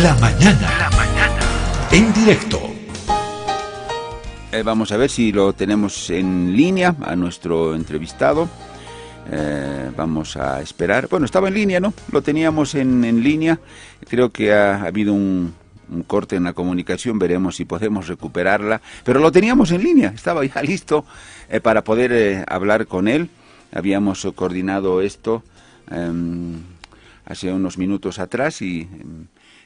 La mañana. La mañana. En directo. Eh, vamos a ver si lo tenemos en línea a nuestro entrevistado. Eh, vamos a esperar. Bueno, estaba en línea, ¿no? Lo teníamos en, en línea. Creo que ha, habido un, un, corte en la comunicación. Veremos si podemos recuperarla. Pero lo teníamos en línea. Estaba ya listo eh, para poder eh, hablar con él. Habíamos coordinado esto em, hace unos minutos atrás y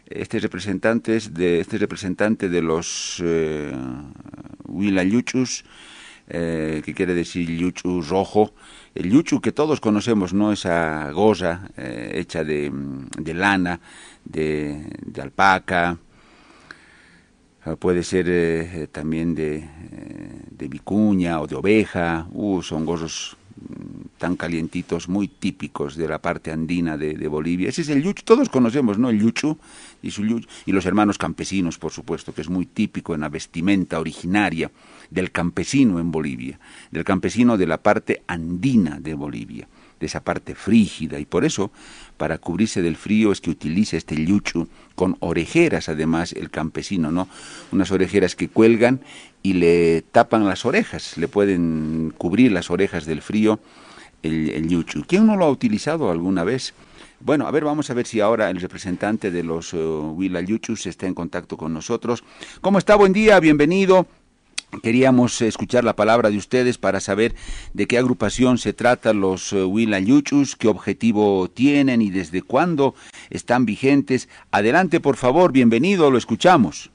em, este representante de este representante de los eh, Huila Yuchus, eh, que quiere decir yuchu rojo, el yuchu que todos conocemos, no esa gorra eh, hecha de, de lana, de, alpaca, puede ser eh, también de, eh, de vicuña o de oveja, uh, son tan calientitos, muy típicos de la parte andina de, Bolivia. Ese es el yuchu, todos conocemos, ¿no? El yuchu y, su yuchu, y los hermanos campesinos, por supuesto, que es muy típico en la vestimenta originaria del campesino en Bolivia, del campesino de la parte andina de Bolivia, de esa parte frígida, y por eso, para cubrirse del frío, es que utiliza este yuchu con orejeras, además, el campesino, ¿no? Unas orejeras que cuelgan y le tapan las orejas, le pueden cubrir las orejas del frío el, yuchu. ¿Quién no lo ha utilizado alguna vez? Bueno, a ver, vamos a ver si ahora el representante de los uh, Huila Yuchus está en contacto con nosotros. ¿Cómo está? Buen día, bienvenido. Queríamos escuchar la palabra de ustedes para saber de qué agrupación se trata los uh, Huila Yuchus, qué objetivo tienen y desde cuándo están vigentes. Adelante, por favor, bienvenido, lo escuchamos.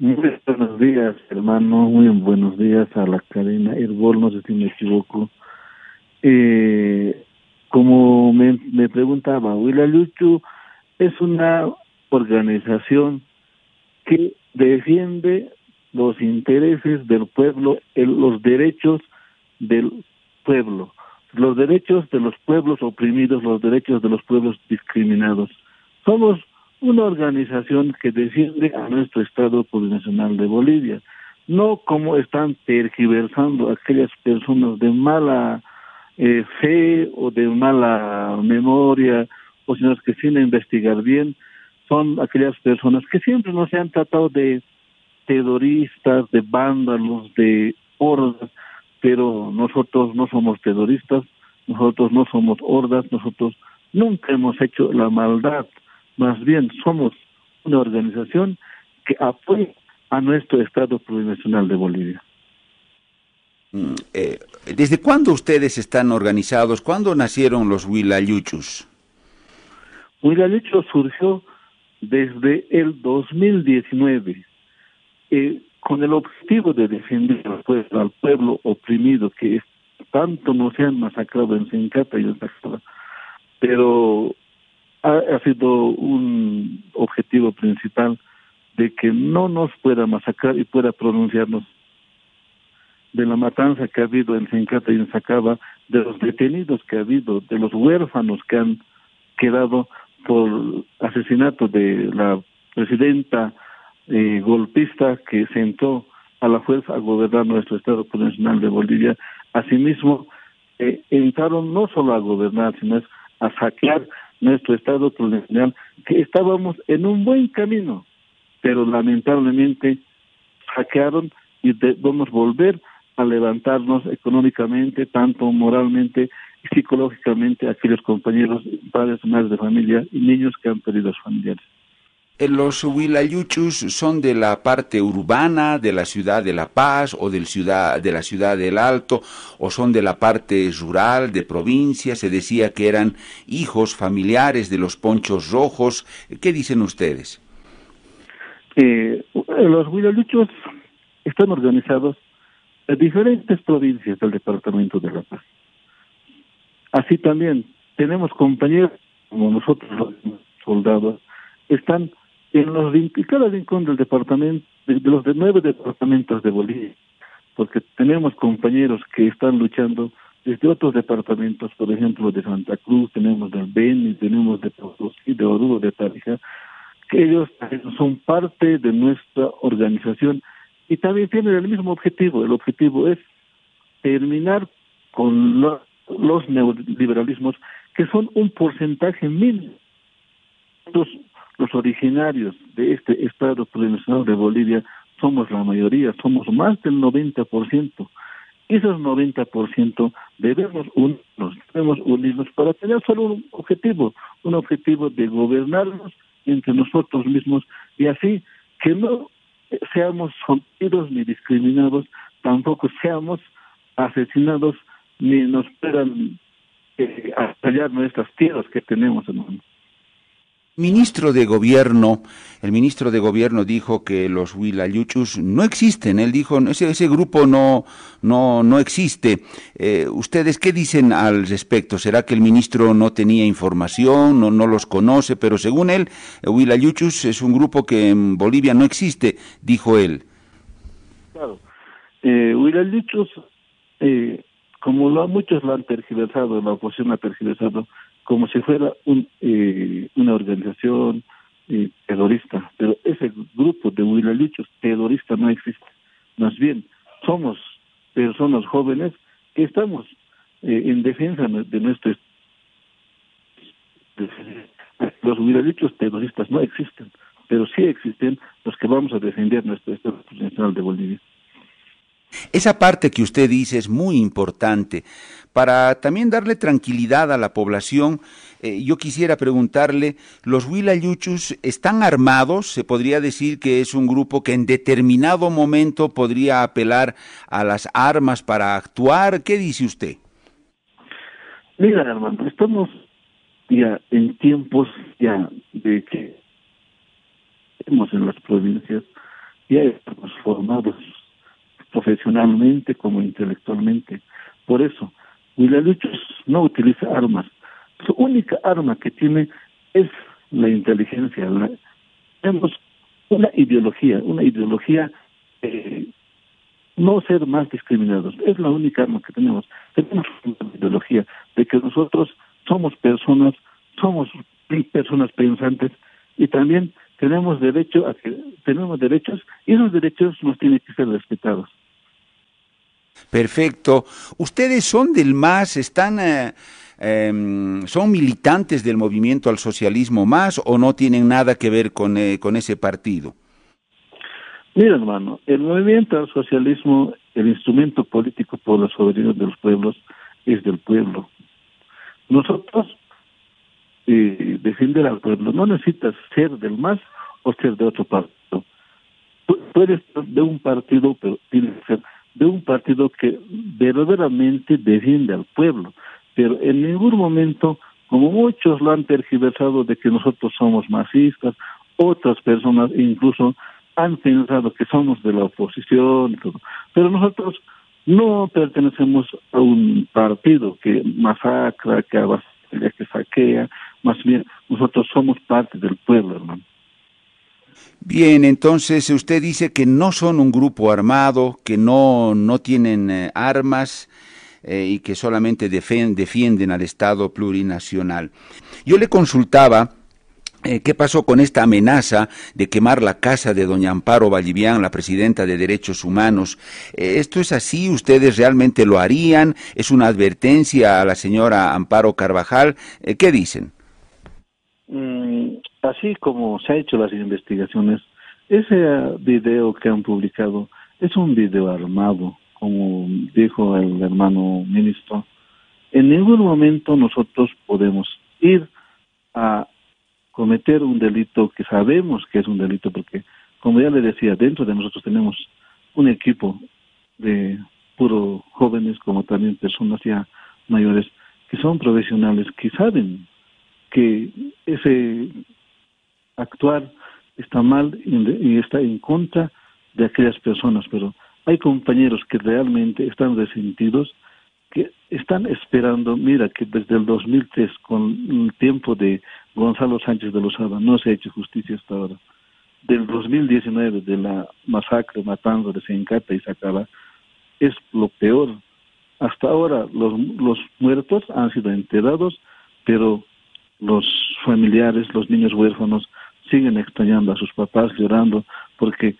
Muy buenos días, hermano. Muy buenos días a la cadena Herbol, no sé si me equivoco. Eh, como me, me preguntaba, Huila Luchu es una organización que defiende los intereses del pueblo, el, los derechos del pueblo, los derechos de los pueblos oprimidos, los derechos de los pueblos discriminados. Somos una organización que defiende a nuestro Estado plurinacional de Bolivia, no como están tergiversando aquellas personas de mala eh, fe o de mala memoria, o sino que sin investigar bien, son aquellas personas que siempre nos han tratado de terroristas, de vándalos, de hordas, pero nosotros no somos terroristas, nosotros no somos hordas, nosotros nunca hemos hecho la maldad, más bien somos una organización que apoya a nuestro Estado plurinacional de Bolivia. Eh, ¿Desde cuándo ustedes están organizados? ¿Cuándo nacieron los Huilayuchus? Huilayuchus surgió desde el 2019 eh, con el objetivo de defender al pueblo, oprimido que tanto nos han masacrado en Sencata y en Tacala, pero ha, ha, sido un objetivo principal de que no nos pueda masacrar y pueda pronunciarnos de la matanza que ha habido en Sencata y en Sacaba, de los detenidos que ha habido, de los huérfanos que han quedado por asesinato de la presidenta eh, golpista que sentó a la fuerza a gobernar nuestro Estado Nacional de Bolivia. Asimismo, eh, entraron no solo a gobernar, sino a saquear nuestro Estado Nacional, que estábamos en un buen camino, pero lamentablemente saquearon y debemos volver a levantarnos económicamente, tanto moralmente y psicológicamente a aquellos compañeros, padres, madres de familia y niños que han perdido a sus familiares. Eh, ¿Los Huilayuchus son de la parte urbana de la ciudad de La Paz o del ciudad, de la ciudad del Alto o son de la parte rural, de provincia? Se decía que eran hijos familiares de los ponchos rojos. ¿Qué dicen ustedes? Eh, los Huilayuchus están organizados en diferentes provincias del departamento de La Paz. Así también tenemos compañeros como nosotros los soldados, están en los cada rincón del departamento, de, de los de nueve departamentos de Bolivia, porque tenemos compañeros que están luchando desde otros departamentos, por ejemplo de Santa Cruz, tenemos del Beni, tenemos de Potosí, de Oruro, de Tarija, que ellos son parte de nuestra organización y también tienen el mismo objetivo. El objetivo es terminar con lo, los neoliberalismos que son un porcentaje mínimo. Los originarios de este Estado plurinacional de Bolivia somos la mayoría, somos más del 90%. Esos 90% debemos unirnos, debemos unirnos para tener solo un objetivo, un objetivo de gobernarnos entre nosotros mismos y así que no seamos sometidos ni discriminados, tampoco seamos asesinados ni nos puedan eh, nuestras tierras que tenemos, hermano. Ministro de Gobierno, el ministro de Gobierno dijo que los Huilayuchus no existen. Él dijo ese ese grupo no no no existe. Eh, ¿Ustedes qué dicen al respecto? ¿Será que el ministro no tenía información, no no los conoce? Pero según él, Huilayuchus es un grupo que en Bolivia no existe, dijo él. Claro, eh, eh, como lo, muchos lo han tergiversado, la oposición ha tergiversado como si fuera un, eh, una organización eh, terrorista, pero ese grupo de huilalichos terrorista no existe. Más bien, somos personas jóvenes que estamos eh, en defensa de nuestro los huilalichos terroristas no existen, pero sí existen los que vamos a defender nuestro Estado Nacional de Bolivia. Esa parte que usted dice es muy importante. Para también darle tranquilidad a la población, eh, yo quisiera preguntarle, ¿los Huilayuchus están armados? ¿Se podría decir que es un grupo que en determinado momento podría apelar a las armas para actuar? ¿Qué dice usted? Mira, hermano, estamos ya en tiempos ya de que estamos en las provincias, ya estamos formados profesionalmente como intelectualmente. Por eso, Huilaluchos no utiliza armas. Su única arma que tiene es la inteligencia. tenemos una ideología, una ideología eh, no ser más discriminados. Es la única arma que tenemos. Tenemos una ideología de que nosotros somos personas, somos personas pensantes y también tenemos derecho a que tenemos derechos y esos derechos nos tienen que ser respetados. Perfecto. ¿Ustedes son del MAS? ¿Están, eh, em, son militantes del movimiento al socialismo MAS o no tienen nada que ver con, eh, con ese partido? Mira, hermano, el movimiento al socialismo, el instrumento político por la soberanía de los pueblos, es del pueblo. Nosotros, eh, defender al pueblo, no necesitas ser del MAS o ser de otro partido. Puedes ser de un partido, pero tienes que ser de un partido que verdaderamente defiende al pueblo, pero en ningún momento, como muchos lo han tergiversado de que nosotros somos masistas, otras personas incluso han pensado que somos de la oposición pero nosotros no pertenecemos a un partido que masacra, que avasalla, que saquea, más bien nosotros somos parte del pueblo, hermano. Bien, entonces usted dice que no son un grupo armado, que no, no tienen eh, armas eh, y que solamente defienden al Estado plurinacional. Yo le consultaba eh, ¿Qué pasó con esta amenaza de quemar la casa de doña Amparo Vallivian, la presidenta de Derechos Humanos? ¿Esto es así? ¿Ustedes realmente lo harían? ¿Es una advertencia a la señora Amparo Carvajal? ¿Qué dicen? Mm, así como se ha hecho las investigaciones, ese video que han publicado es un video armado, como dijo el hermano ministro. En ningún momento nosotros podemos ir a cometer un delito que sabemos que es un delito, porque, como ya le decía, dentro de nosotros tenemos un equipo de puro jóvenes, como también personas ya mayores, que son profesionales, que saben que ese actuar está mal y está en contra de aquellas personas, pero hay compañeros que realmente están resentidos, que están esperando, mira que desde el 2003, con el tiempo de Gonzalo Sánchez de Lozada, no se ha hecho justicia hasta ahora. Del 2019, de la masacre, matanza de Sencata y Sacaba, es lo peor. Hasta ahora los, los muertos han sido enterrados, pero los familiares, los niños huérfanos, siguen extrañando a sus papás, llorando, porque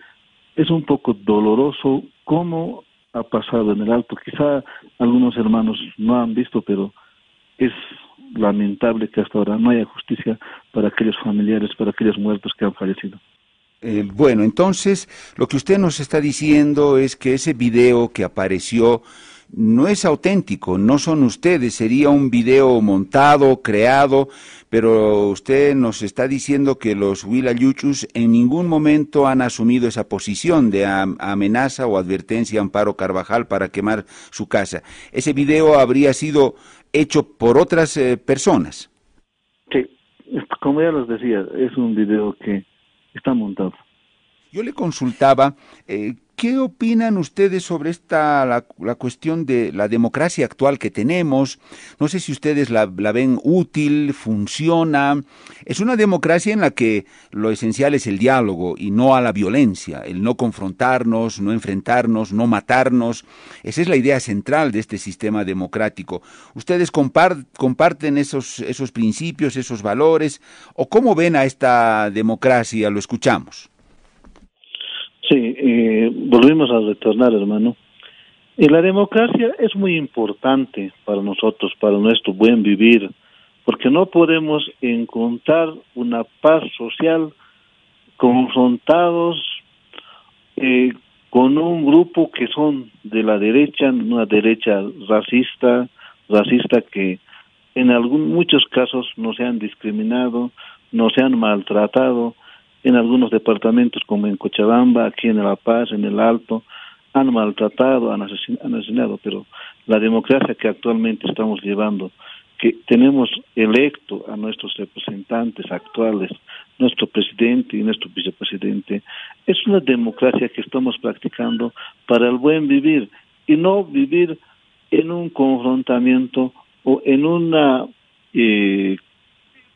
es un poco doloroso cómo ha pasado en el alto. Quizá algunos hermanos no han visto, pero es lamentable que hasta ahora no haya justicia para aquellos familiares, para aquellos muertos que han fallecido. Eh, bueno, entonces lo que usted nos está diciendo es que ese video que apareció no es auténtico, no son ustedes, sería un video montado, creado, pero usted nos está diciendo que los Yuchus en ningún momento han asumido esa posición de amenaza o advertencia a Amparo Carvajal para quemar su casa. Ese video habría sido hecho por otras eh, personas. Sí, como ya les decía, es un video que está montado. Yo le consultaba eh, ¿Qué opinan ustedes sobre esta la, cuestión de la democracia actual que tenemos? No sé si ustedes la, ven útil, funciona. Es una democracia en la que lo esencial es el diálogo y no a la violencia, el no confrontarnos, no enfrentarnos, no matarnos. Esa es la idea central de este sistema democrático. ¿Ustedes comparten esos, esos principios, esos valores? ¿O cómo ven a esta democracia? Lo escuchamos. Sí, eh, volvimos a retornar, hermano. Y la democracia es muy importante para nosotros, para nuestro buen vivir, porque no podemos encontrar una paz social confrontados eh, con un grupo que son de la derecha, una derecha racista, racista que en algún, muchos casos nos han discriminado, nos han maltratado, en algunos departamentos como en Cochabamba, aquí en La Paz, en el Alto, han maltratado, han asesinado, pero la democracia que actualmente estamos llevando, que tenemos electo a nuestros representantes actuales, nuestro presidente y nuestro vicepresidente, es una democracia que estamos practicando para el buen vivir y no vivir en un confrontamiento o en una eh,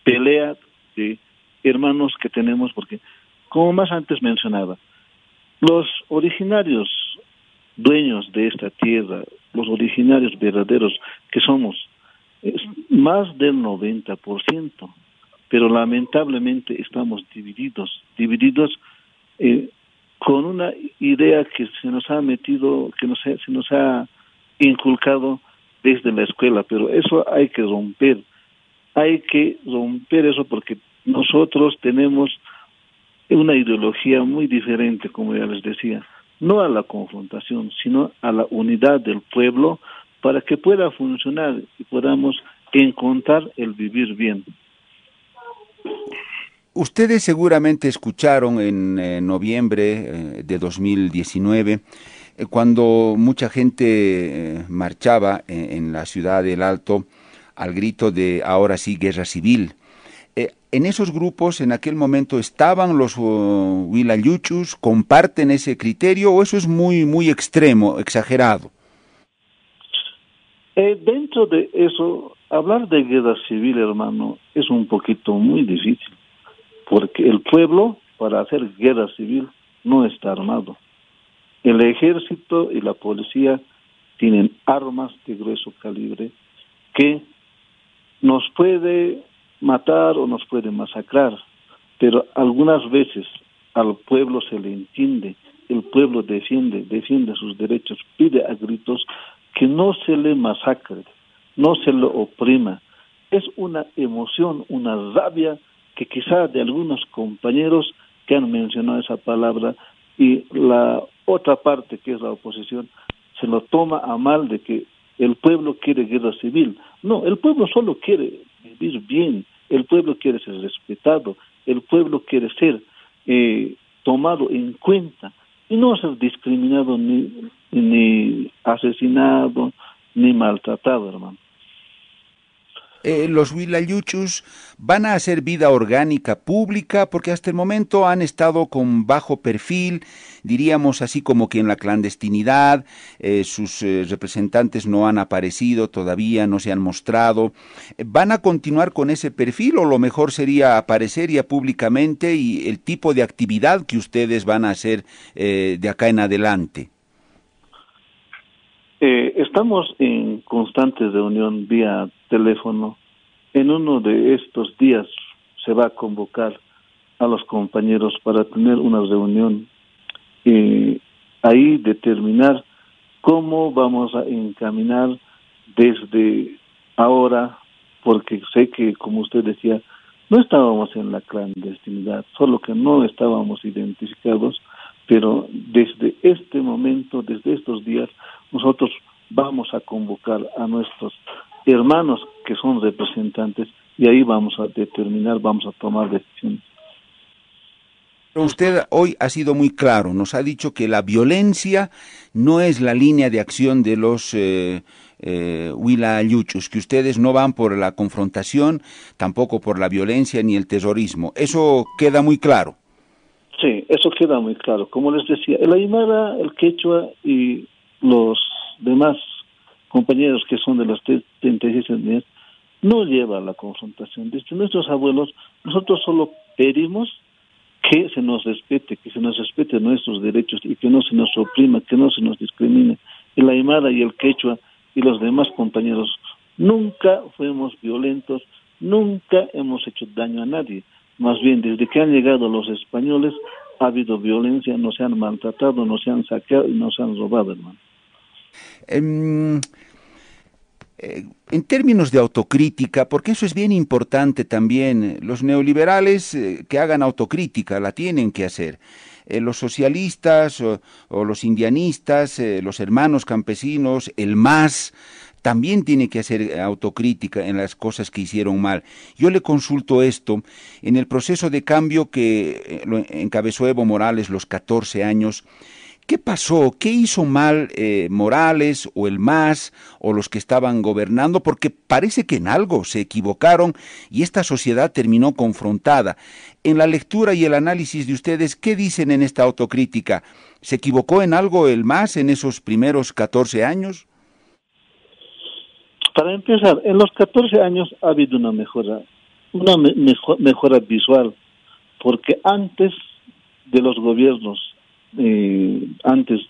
pelea de hermanos que tenemos, porque como más antes mencionaba, los originarios dueños de esta tierra, los originarios verdaderos que somos, es más del 90%, pero lamentablemente estamos divididos, divididos eh, con una idea que se nos ha metido, que nos, se nos ha inculcado desde la escuela, pero eso hay que romper, hay que romper eso porque nosotros tenemos una ideología muy diferente, como ya les decía, no a la confrontación, sino a la unidad del pueblo para que pueda funcionar y podamos encontrar el vivir bien. Ustedes seguramente escucharon en eh, noviembre eh, de 2019 eh, cuando mucha gente marchaba en la ciudad del Alto al grito de ahora sí guerra civil en esos grupos en aquel momento estaban los uh, Yuchus, comparten ese criterio o eso es muy muy extremo, exagerado. Eh, dentro de eso, hablar de guerra civil, hermano, es un poquito muy difícil, porque el pueblo para hacer guerra civil no está armado. El ejército y la policía tienen armas de grueso calibre que nos puede matar o nos puede masacrar, pero algunas veces al pueblo se le entiende, el pueblo defiende, defiende sus derechos, pide a gritos que no se le masacre, no se lo oprima. Es una emoción, una rabia que quizá de algunos compañeros que han mencionado esa palabra y la otra parte que es la oposición se lo toma a mal de que el pueblo quiere guerra civil. No, el pueblo solo quiere vivir bien, el pueblo quiere ser respetado, el pueblo quiere ser eh, tomado en cuenta y no ser discriminado ni, ni asesinado ni maltratado, hermano. Eh, los Huilayuchus van a hacer vida orgánica pública porque hasta el momento han estado con bajo perfil, diríamos así como que en la clandestinidad, eh, sus eh, representantes no han aparecido todavía, no se han mostrado. ¿Van a continuar con ese perfil o lo mejor sería aparecer ya públicamente y el tipo de actividad que ustedes van a hacer de acá en adelante? estamos en constante reunión vía teléfono. En uno de estos días se va a convocar a los compañeros para tener una reunión y ahí determinar cómo vamos a encaminar desde ahora porque sé que, como usted decía, no estábamos en la clandestinidad, solo que no estábamos identificados, pero desde este momento, desde estos días, nosotros vamos a convocar a nuestros hermanos que son representantes y ahí vamos a determinar, vamos a tomar decisiones. Usted hoy ha sido muy claro, nos ha dicho que la violencia no es la línea de acción de los eh, eh, que ustedes no van por la confrontación, tampoco por la violencia ni el terrorismo. Eso queda muy claro. Sí, eso queda muy claro. Como les decía, el Aymara, el Quechua y los demás compañeros que son de las 36 etnias no llevan la confrontación. Desde nuestros abuelos, nosotros solo pedimos que se nos respete, que se nos respete nuestros derechos y que no se nos oprima, que no se nos discrimine. El Aymara y el Quechua y los demás compañeros nunca fuimos violentos, nunca hemos hecho daño a nadie. Más bien, desde que han llegado los españoles, ha habido violencia, no se han maltratado, no se han saqueado y no se han robado, hermano. Em, eh, en términos de autocrítica, porque eso es bien importante también, los neoliberales eh, que hagan autocrítica, la tienen que hacer. Eh, los socialistas o, los indianistas, los hermanos campesinos, el MAS, también tiene que hacer autocrítica en las cosas que hicieron mal. Yo le consulto esto en el proceso de cambio que encabezó Evo Morales los 14 años. ¿Qué pasó? ¿Qué hizo mal eh, Morales o el MAS o los que estaban gobernando? Porque parece que en algo se equivocaron y esta sociedad terminó confrontada. En la lectura y el análisis de ustedes, ¿qué dicen en esta autocrítica? ¿Se equivocó en algo el MAS en esos primeros 14 años? Para empezar, en los 14 años ha habido una mejora, una mejora visual, porque antes de los gobiernos eh, antes,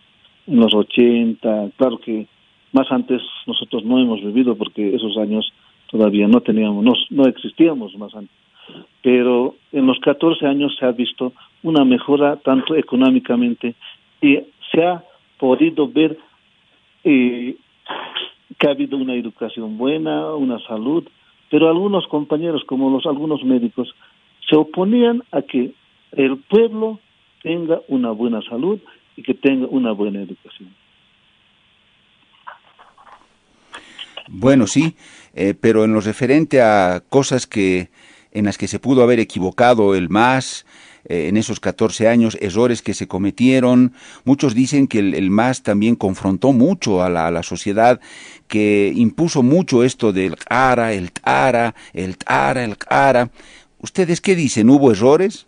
en los 80, claro que más antes nosotros no hemos vivido porque esos años todavía no teníamos, no, no existíamos más antes. Pero en los 14 años se ha visto una mejora tanto económicamente y se ha podido ver eh, que ha habido una educación buena, una salud, pero algunos compañeros, como los algunos médicos, se oponían a que el pueblo tenga una buena salud y que tenga una buena educación. Bueno, sí, eh, pero en lo referente a cosas que en las que se pudo haber equivocado el MAS eh, en esos 14 años, errores que se cometieron, muchos dicen que el, MAS también confrontó mucho a la, a la, sociedad, que impuso mucho esto del ARA, el TARA, el TARA, el CARA. ¿Ustedes qué dicen? ¿Hubo errores?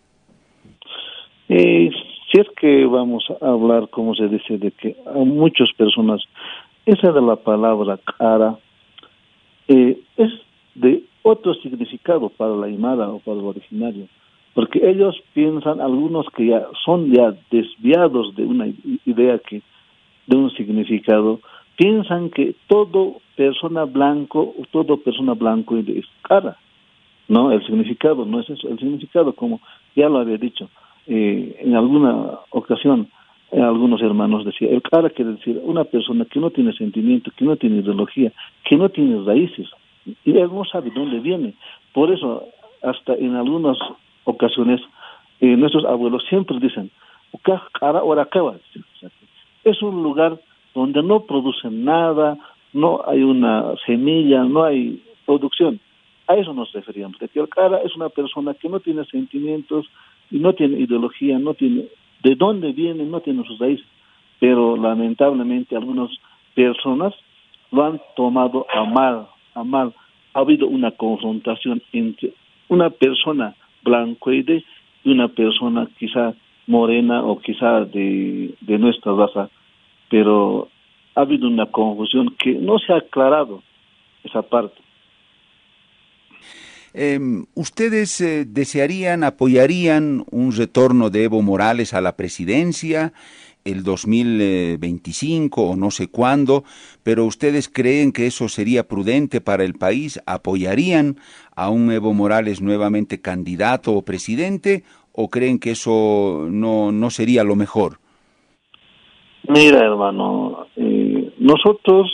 Eh, si es que vamos a hablar, como se dice, de que a muchas personas, esa de la palabra cara eh, es de otro significado para la Aymara o para el originario, porque ellos piensan, algunos que ya son ya desviados de una idea que, de un significado, piensan que todo persona blanco, todo persona blanco es cara. No, el significado no es eso, el significado, como ya lo había dicho, eh, en alguna ocasión eh, algunos hermanos decían, el cara quiere decir una persona que no tiene sentimiento, que no tiene ideología, que no tiene raíces, y él no sabe dónde viene. Por eso, hasta en algunas ocasiones, eh, nuestros abuelos siempre dicen, cara es un lugar donde no producen nada, no hay una semilla, no hay producción. A eso nos referíamos, de que el cara es una persona que no tiene sentimientos, no tiene ideología, no tiene de dónde viene, no tiene sus raíces. Pero lamentablemente algunas personas lo han tomado a mal, a mal. Ha habido una confrontación entre una persona blancoide y una persona quizá morena o quizá de, de nuestra raza, pero ha habido una confusión que no se ha aclarado esa parte. Em, ¿Ustedes eh, desearían, apoyarían un retorno de Evo Morales a la presidencia el 2025 o no sé cuándo, pero ustedes creen que eso sería prudente para el país? ¿Apoyarían a un Evo Morales nuevamente candidato o presidente o creen que eso no, no sería lo mejor? Mira, hermano, eh, nosotros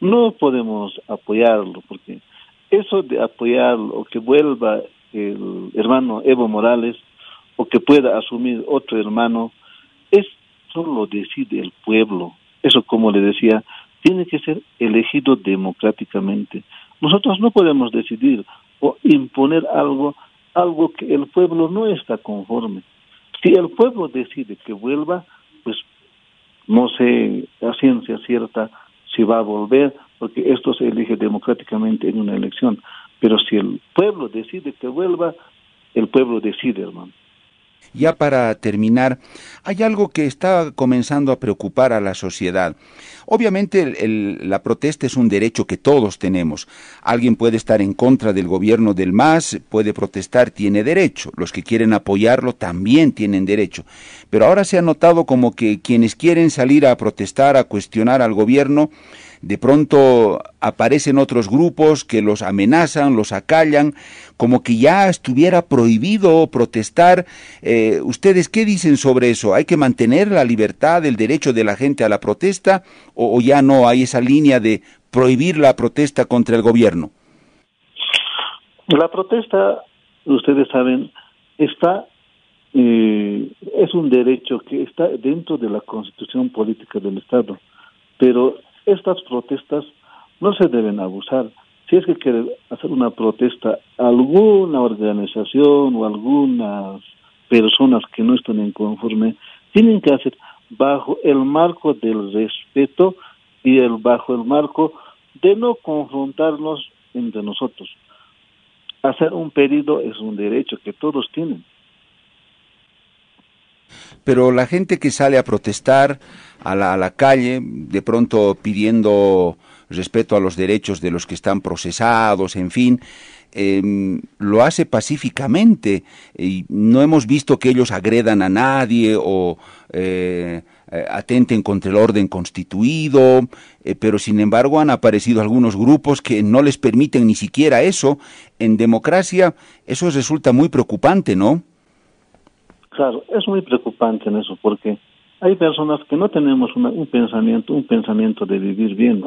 no podemos apoyarlo porque eso de apoyar o que vuelva el hermano Evo Morales o que pueda asumir otro hermano, es solo decide el pueblo. Eso, como le decía, tiene que ser elegido democráticamente. Nosotros no podemos decidir o imponer algo, algo que el pueblo no está conforme. Si el pueblo decide que vuelva, pues no sé a ciencia cierta si va a volver, porque esto se elige democráticamente en una elección. Pero si el pueblo decide que vuelva, el pueblo decide, hermano. Ya para terminar, hay algo que está comenzando a preocupar a la sociedad. Obviamente la protesta es un derecho que todos tenemos. Alguien puede estar en contra del gobierno del MAS, puede protestar, tiene derecho. Los que quieren apoyarlo también tienen derecho. Pero ahora se ha notado como que quienes quieren salir a protestar, a cuestionar al gobierno, de pronto aparecen otros grupos que los amenazan, los acallan, como que ya estuviera prohibido protestar. Eh, ¿Ustedes qué dicen sobre eso? ¿Hay que mantener la libertad, el derecho de la gente a la protesta o, ya no hay esa línea de prohibir la protesta contra el gobierno? La protesta, ustedes saben, está eh, es un derecho que está dentro de la constitución política del Estado, pero estas protestas no se deben abusar. Si es que quiere hacer una protesta alguna organización o algunas personas que no están en conforme, tienen que hacer bajo el marco del respeto y el bajo el marco de no confrontarnos entre nosotros. Hacer un pedido es un derecho que todos tienen pero la gente que sale a protestar a la, a la calle, de pronto pidiendo respeto a los derechos de los que están procesados, en fin, em, lo hace pacíficamente y no hemos visto que ellos agredan a nadie o eh, eh, atenten contra el orden constituido, eh, pero sin embargo han aparecido algunos grupos que no les permiten ni siquiera eso. En democracia eso resulta muy preocupante, ¿no? Claro, es muy preocupante en eso porque hay personas que no tenemos un pensamiento, un pensamiento de vivir bien.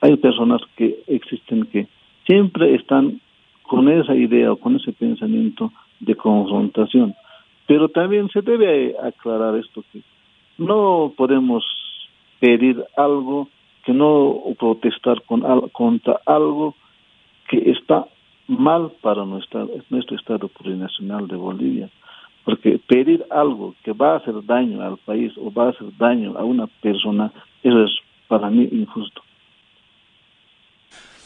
Hay personas que existen que siempre están con esa idea o con ese pensamiento de confrontación. Pero también se debe aclarar esto que no podemos pedir algo que no protestar con, contra algo que está mal para nuestro, nuestro Estado plurinacional de Bolivia. Porque pedir algo que va a hacer daño al país o va a hacer daño a una persona, eso es para mí injusto.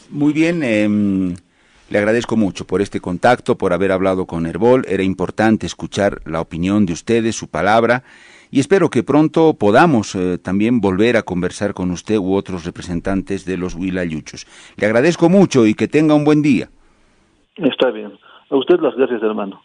Muy bien, em, le agradezco mucho por este contacto, por haber hablado con Herbol. Era importante escuchar la opinión de ustedes, su palabra, y espero que pronto podamos eh, también volver a conversar con usted u otros representantes de los Huilayuchos. Le agradezco mucho y que tenga un buen día. Está bien. A usted las gracias, hermano.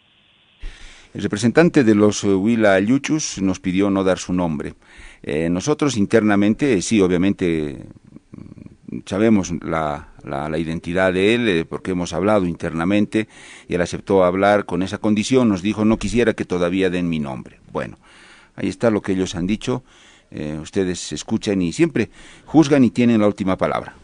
El representante de los eh, Huila Yuchus nos pidió no dar su nombre. Eh, nosotros internamente, sí, obviamente mm, sabemos la, la, identidad de él eh, porque hemos hablado internamente y él aceptó hablar con esa condición, nos dijo no quisiera que todavía den mi nombre. Bueno, ahí está lo que ellos han dicho, ustedes escuchan y siempre juzgan y tienen la última palabra.